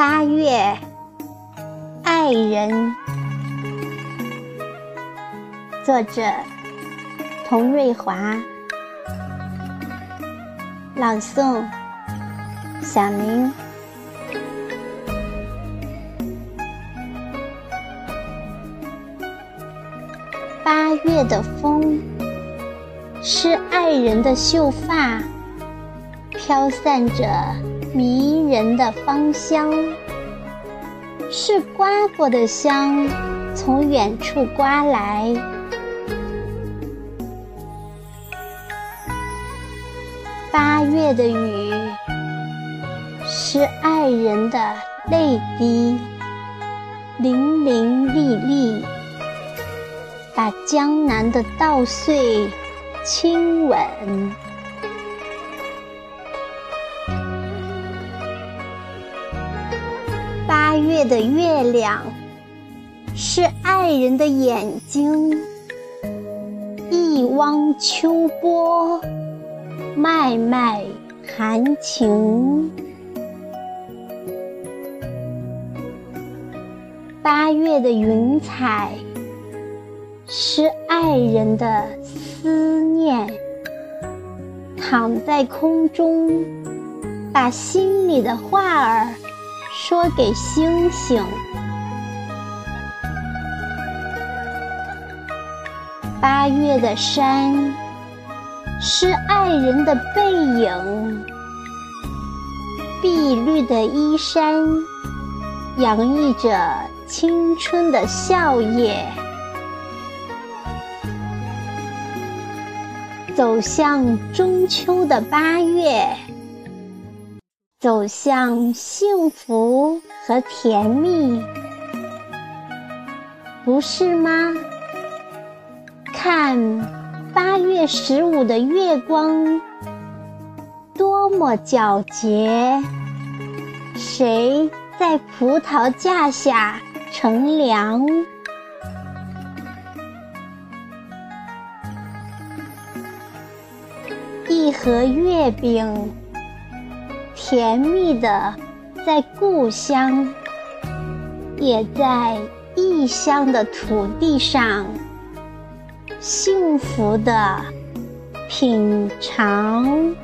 八月，爱人。作者：童瑞华。朗诵：小明。八月的风，是爱人的秀发，飘散着迷人的芳香，是瓜果的香，从远处刮来。八月的雨，是爱人的泪滴，淋淋沥沥。把江南的稻穗亲吻。八月的月亮是爱人的眼睛，一汪秋波，脉脉含情。八月的云彩。是爱人的思念，躺在空中，把心里的话儿说给星星。八月的山，是爱人的背影，碧绿的衣衫，洋溢着青春的笑靥。走向中秋的八月，走向幸福和甜蜜，不是吗？看八月十五的月光，多么皎洁！谁在葡萄架下乘凉？一盒月饼，甜蜜的在故乡，也在异乡的土地上，幸福的品尝。